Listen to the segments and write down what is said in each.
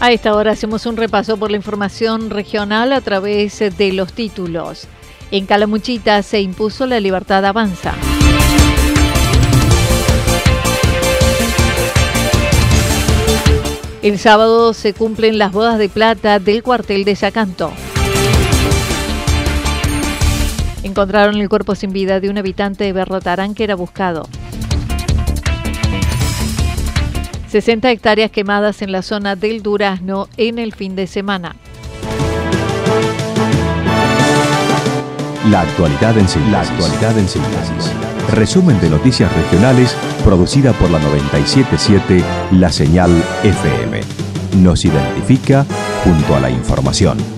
A esta hora hacemos un repaso por la información regional a través de los títulos. En Calamuchita se impuso la libertad avanza. El sábado se cumplen las bodas de plata del cuartel de Sacanto. Encontraron el cuerpo sin vida de un habitante de Berrotarán que era buscado. 60 hectáreas quemadas en la zona del Durazno en el fin de semana. La actualidad en síntesis. La actualidad en síntesis. Resumen de noticias regionales producida por la 977 La Señal FM. Nos identifica junto a la información.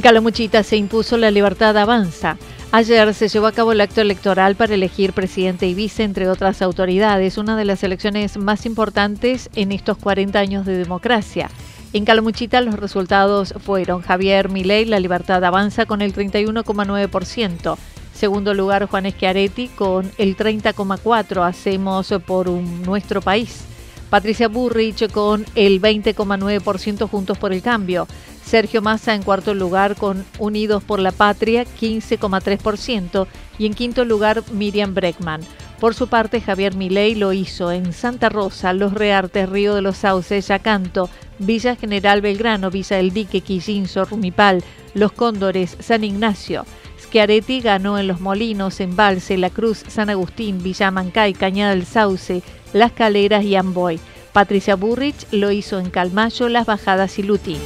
En Calamuchita se impuso la libertad avanza. Ayer se llevó a cabo el acto electoral para elegir presidente y vice, entre otras autoridades, una de las elecciones más importantes en estos 40 años de democracia. En Calamuchita los resultados fueron Javier Milei, la libertad avanza con el 31,9%. Segundo lugar, Juan Schiaretti con el 30,4%, hacemos por nuestro país. Patricia Burrich con el 20,9% Juntos por el Cambio. Sergio Massa en cuarto lugar con Unidos por la Patria, 15,3%, y en quinto lugar Miriam Breckman. Por su parte, Javier Milei lo hizo en Santa Rosa, Los Reartes, Río de los Sauces, Yacanto, Villa General Belgrano, Villa del Dique, Quillinso, Rumipal, Los Cóndores, San Ignacio. Schiaretti ganó en Los Molinos, Embalse, La Cruz, San Agustín, Villa Mancay, Cañada del Sauce, Las Caleras y Amboy. Patricia Burrich lo hizo en Calmayo, Las Bajadas y Lutín.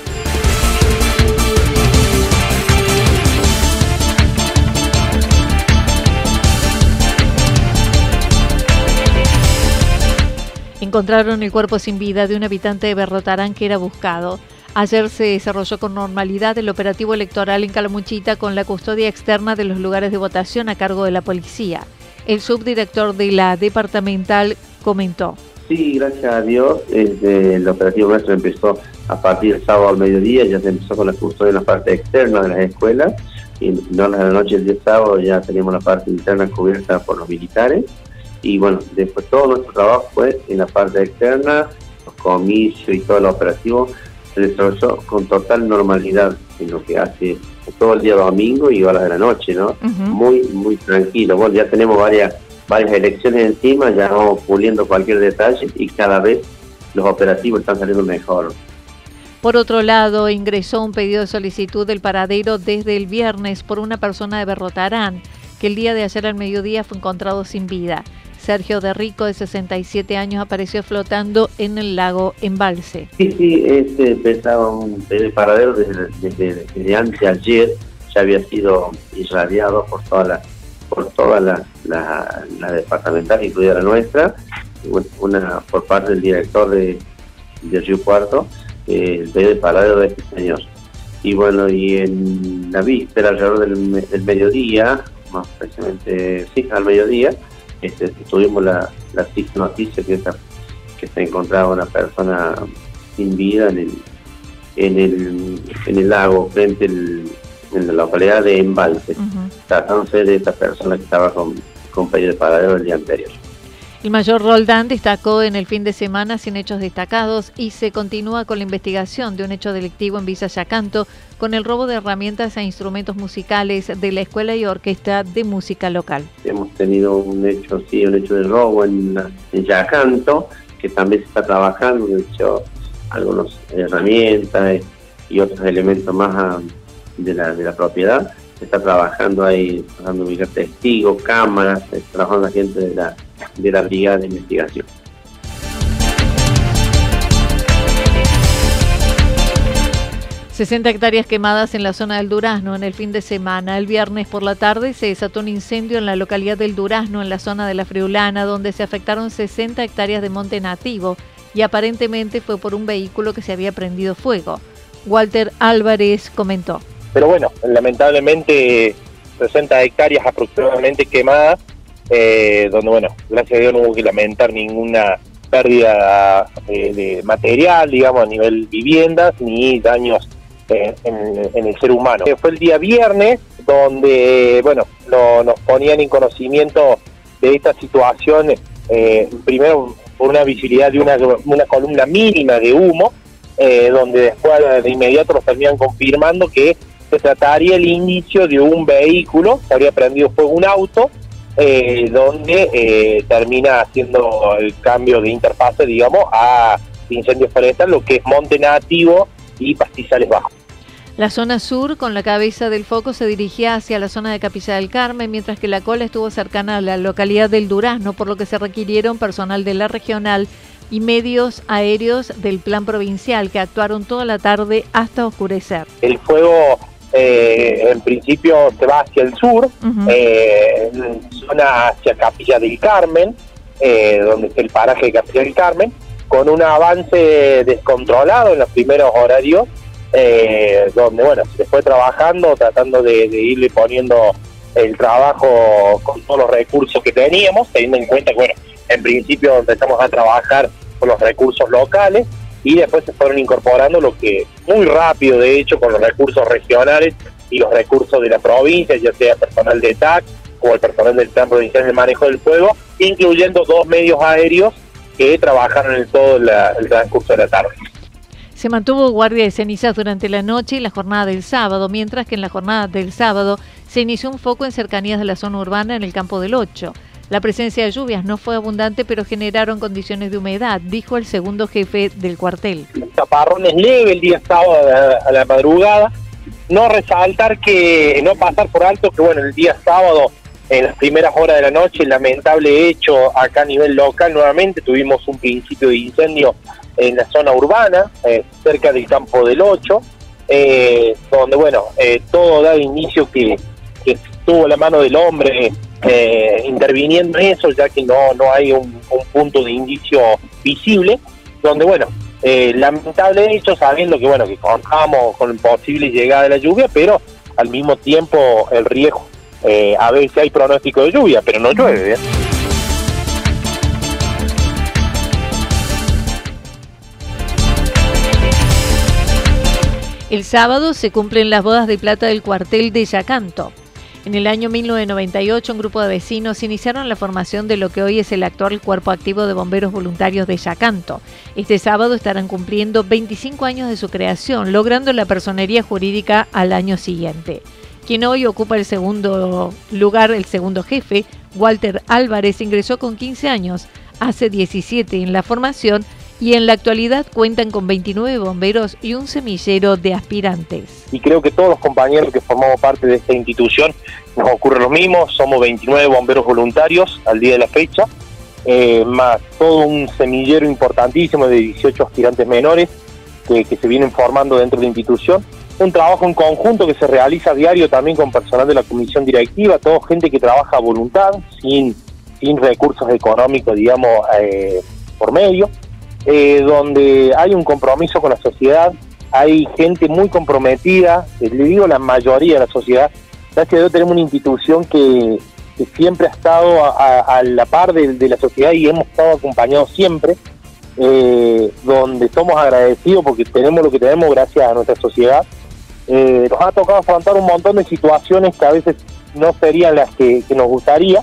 Encontraron el cuerpo sin vida de un habitante de Berrotarán que era buscado. Ayer se desarrolló con normalidad el operativo electoral en Calamuchita con la custodia externa de los lugares de votación a cargo de la policía. El subdirector de la departamental comentó. Sí, gracias a Dios, el operativo nuestro empezó a partir del sábado al mediodía, ya se empezó con la custodia en la parte externa de las escuelas, y no en la noche del sábado ya teníamos la parte interna cubierta por los militares y bueno, después todo nuestro trabajo fue en la parte externa, los comicios y todo lo operativo se desarrolló con total normalidad en lo que hace todo el día domingo y horas de la noche, ¿no? Muy, muy tranquilo. Bueno, ya tenemos varias, varias elecciones encima, ya vamos puliendo cualquier detalle y cada vez los operativos están saliendo mejor. Por otro lado, ingresó un pedido de solicitud del paradero desde el viernes por una persona de Berrotarán, que el día de ayer al mediodía fue encontrado sin vida. Sergio de Rico, de 67 años, apareció flotando en el lago Embalse. Sí, sí, este empezaba un paradero desde, desde, antes de ayer, ya había sido irradiado por toda la por toda la, la, departamental, incluida la nuestra, una por parte del director de, de Río Cuarto, eh, el paradero de este señor. Y bueno, y en la víspera, alrededor del, del mediodía, más precisamente, sí, al mediodía, este, tuvimos la, la noticia que, está, que se encontraba una persona sin vida en el, en el, en el lago, frente en la localidad de Embalse, tratándose de esta persona que estaba con, con de paradero el día anterior. El mayor Roldán destacó en el fin de semana sin hechos destacados y se continúa con la investigación de un hecho delictivo en Villa Yacanto con el robo de herramientas e instrumentos musicales de la Escuela y Orquesta de Música Local. Hemos tenido un hecho, sí, un hecho de robo en, Yacanto, que también se está trabajando, de hecho, algunas herramientas y otros elementos más ah, de de la propiedad. Está trabajando ahí, tratando de testigos, cámaras, trabajando la gente de la de la Brigada de Investigación. ...60 hectáreas quemadas en la zona del Durazno en el fin de semana. El viernes por la tarde se desató un incendio en la localidad del Durazno, en la zona de la Friulana, donde se afectaron 60 hectáreas de monte nativo y aparentemente fue por un vehículo que se había prendido fuego. Walter Álvarez comentó. Pero bueno, lamentablemente 60 hectáreas aproximadamente quemadas eh, donde, bueno, gracias a Dios no hubo que lamentar ninguna pérdida eh, de material, digamos, a nivel viviendas, ni daños eh, en, el ser humano. Fue el día viernes donde, bueno, nos ponían en conocimiento de esta situación, primero por una visibilidad de una, una columna mínima de humo, donde después de inmediato nos terminan confirmando que se trataría el inicio de un vehículo, se habría prendido fuego un auto, eh, donde eh, termina haciendo el cambio de interfase, digamos, a incendios forestales, lo que es monte nativo y pastizales bajos. La zona sur, con la cabeza del foco, se dirigía hacia la zona de Capilla del Carmen, mientras que la cola estuvo cercana a la localidad del Durazno, por lo que se requirieron personal de la regional y medios aéreos del plan provincial que actuaron toda la tarde hasta oscurecer. El fuego eh, en principio se va hacia el sur, eh, zona hacia Capilla del Carmen, eh, donde está el paraje de Capilla del Carmen, con un avance descontrolado en los primeros horarios, eh, donde bueno, se fue trabajando, tratando de, irle poniendo el trabajo con todos los recursos que teníamos, teniendo en cuenta que bueno, en principio empezamos a trabajar con los recursos locales, y después se fueron incorporando lo que muy rápido, de hecho, con los recursos regionales y los recursos de la provincia, ya sea personal de TAC o el personal del Plan Provincial de Manejo del Fuego, incluyendo dos medios aéreos que trabajaron en todo el transcurso de la tarde. Se mantuvo guardia de cenizas durante la noche y la jornada del sábado, mientras que en la jornada del sábado se inició un foco en cercanías de la zona urbana en el campo del 8. La presencia de lluvias no fue abundante, pero generaron condiciones de humedad, dijo el segundo jefe del cuartel. Chaparrón es leve el día sábado a la, madrugada. No resaltar que, no pasar por alto que, bueno, el día sábado, en las primeras horas de la noche, lamentable hecho acá a nivel local, nuevamente tuvimos un principio de incendio en la zona urbana, eh, cerca del campo del 8, eh, donde, bueno, eh, todo da inicio que, que tuvo la mano del hombre eh, interviniendo en eso, ya que no, no hay un, punto de indicio visible, donde, bueno, eh, lamentable hecho, sabiendo que, bueno, que contamos con posible llegada de la lluvia, pero al mismo tiempo el riesgo, eh, a veces hay pronóstico de lluvia, pero no llueve. El sábado se cumplen las bodas de plata del cuartel de Yacanto. En el año 1998, un grupo de vecinos iniciaron la formación de lo que hoy es el actual Cuerpo Activo de Bomberos Voluntarios de Yacanto. Este sábado estarán cumpliendo 25 años de su creación, logrando la personería jurídica al año siguiente. Quien hoy ocupa el segundo lugar, el segundo jefe, Walter Álvarez, ingresó con 15 años, hace 17 en la formación y en la actualidad cuentan con 29 bomberos y un semillero de aspirantes. Y creo que todos los compañeros que formamos parte de esta institución nos ocurre lo mismo, somos 29 bomberos voluntarios al día de la fecha, eh, más todo un semillero importantísimo de 18 aspirantes menores que, se vienen formando dentro de la institución. Un trabajo en conjunto que se realiza diario también con personal de la comisión directiva, toda gente que trabaja a voluntad, sin, sin recursos económicos, digamos, eh, por medio. Eh, donde hay un compromiso con la sociedad, hay gente muy comprometida, eh, le digo la mayoría de la sociedad, gracias a Dios tenemos una institución que, siempre ha estado a, la par de, la sociedad y hemos estado acompañados siempre, eh, donde somos agradecidos porque tenemos lo que tenemos gracias a nuestra sociedad. Eh, nos ha tocado afrontar un montón de situaciones que a veces no serían las que, nos gustaría,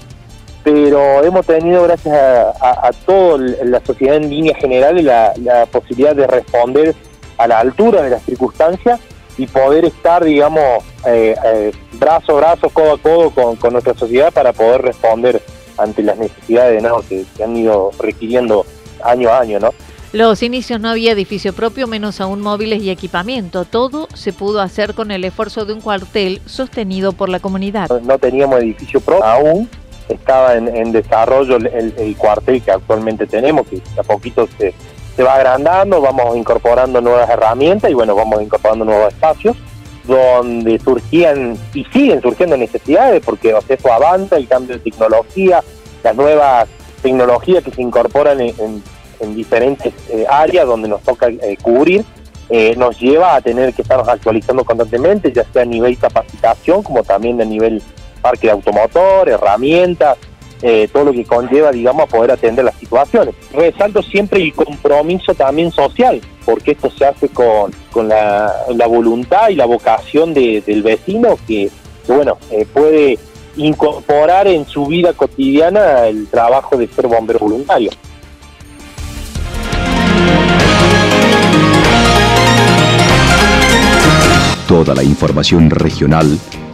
pero hemos tenido, gracias a, a, toda la sociedad en línea general, la, la posibilidad de responder a la altura de las circunstancias y poder estar, digamos, eh, eh, brazo a brazo, codo a codo con, nuestra sociedad para poder responder ante las necesidades ¿no? que, que han ido requiriendo año a año, ¿no? Los inicios no había edificio propio, menos aún móviles y equipamiento. Todo se pudo hacer con el esfuerzo de un cuartel sostenido por la comunidad. No teníamos edificio propio aún, estaba en, desarrollo el, cuartel que actualmente tenemos, que a poquito se, se va agrandando, vamos incorporando nuevas herramientas y bueno, vamos incorporando nuevos espacios donde surgían y siguen surgiendo necesidades porque o sea, eso avanza, el cambio de tecnología, las nuevas tecnologías que se incorporan en en diferentes eh, áreas donde nos toca eh, cubrir, eh, nos lleva a tener que estarnos actualizando constantemente, ya sea a nivel capacitación como también a nivel parque de automotor, herramientas, todo lo que conlleva, digamos, a poder atender las situaciones. Resalto siempre el compromiso también social, porque esto se hace con, con la, voluntad y la vocación del vecino que, bueno, puede incorporar en su vida cotidiana el trabajo de ser bombero voluntario. Toda la información regional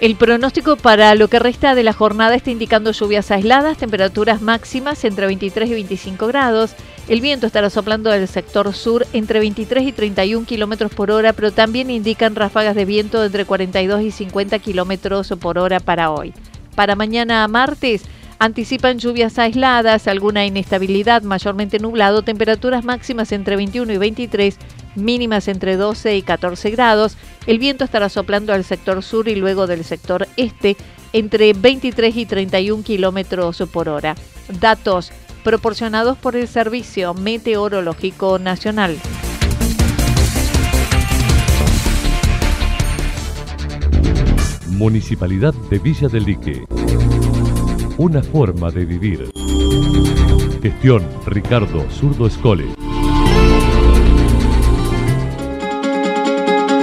El pronóstico para lo que resta de la jornada está indicando lluvias aisladas, temperaturas máximas entre 23 y 25 grados. El viento estará soplando del sector sur entre 23 y 31 kilómetros por hora, pero también indican ráfagas de viento entre 42 y 50 kilómetros por hora para hoy. Para mañana martes, anticipan lluvias aisladas, alguna inestabilidad, mayormente nublado, temperaturas máximas entre 21 y 23 mínimas entre 12 y 14 grados. El viento estará soplando al sector sur y luego del sector este entre 23 y 31 kilómetros por hora. Datos proporcionados por el Servicio Meteorológico Nacional. Municipalidad de Villa del Lique. Una forma de vivir. Gestión Ricardo Zurdo Escole.